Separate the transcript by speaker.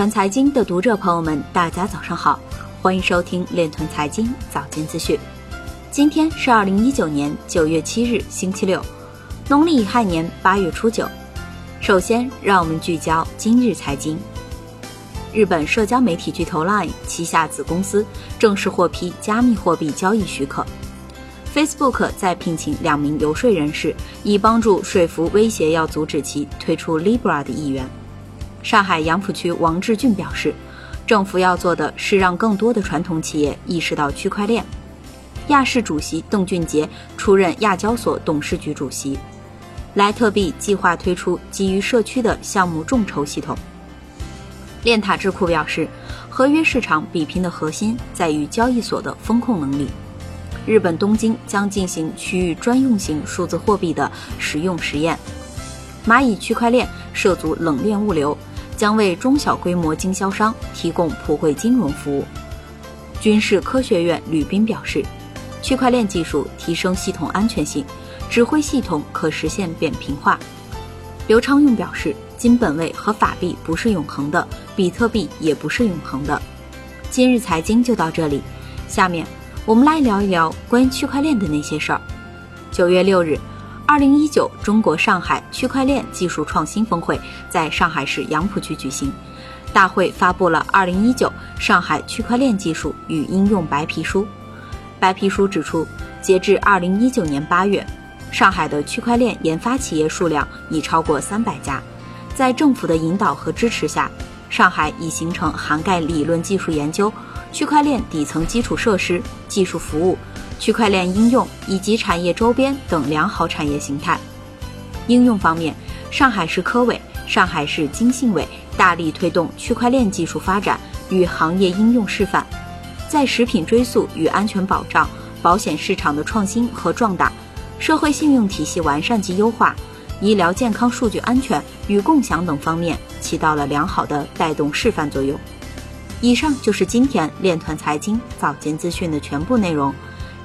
Speaker 1: 团财经的读者朋友们，大家早上好，欢迎收听链团财经早间资讯。今天是二零一九年九月七日，星期六，农历乙亥年八月初九。首先，让我们聚焦今日财经。日本社交媒体巨头 LINE 旗下子公司正式获批加密货币交易许可。Facebook 在聘请两名游说人士，以帮助说服威胁要阻止其推出 Libra 的议员。上海杨浦区王志俊表示，政府要做的是让更多的传统企业意识到区块链。亚视主席邓俊杰出任亚交所董事局主席。莱特币计划推出基于社区的项目众筹系统。链塔智库表示，合约市场比拼的核心在于交易所的风控能力。日本东京将进行区域专用型数字货币的使用实验。蚂蚁区块链涉足冷链物流，将为中小规模经销商提供普惠金融服务。军事科学院吕斌表示，区块链技术提升系统安全性，指挥系统可实现扁平化。刘昌用表示，金本位和法币不是永恒的，比特币也不是永恒的。今日财经就到这里，下面。我们来聊一聊关于区块链的那些事儿。九月六日，二零一九中国上海区块链技术创新峰会在上海市杨浦区举行。大会发布了二零一九上海区块链技术与应用白皮书。白皮书指出，截至二零一九年八月，上海的区块链研发企业数量已超过三百家。在政府的引导和支持下，上海已形成涵盖理论技术研究。区块链底层基础设施、技术服务、区块链应用以及产业周边等良好产业形态。应用方面，上海市科委、上海市经信委大力推动区块链技术发展与行业应用示范，在食品追溯与安全保障、保险市场的创新和壮大、社会信用体系完善及优化、医疗健康数据安全与共享等方面起到了良好的带动示范作用。以上就是今天链团财经早间资讯的全部内容，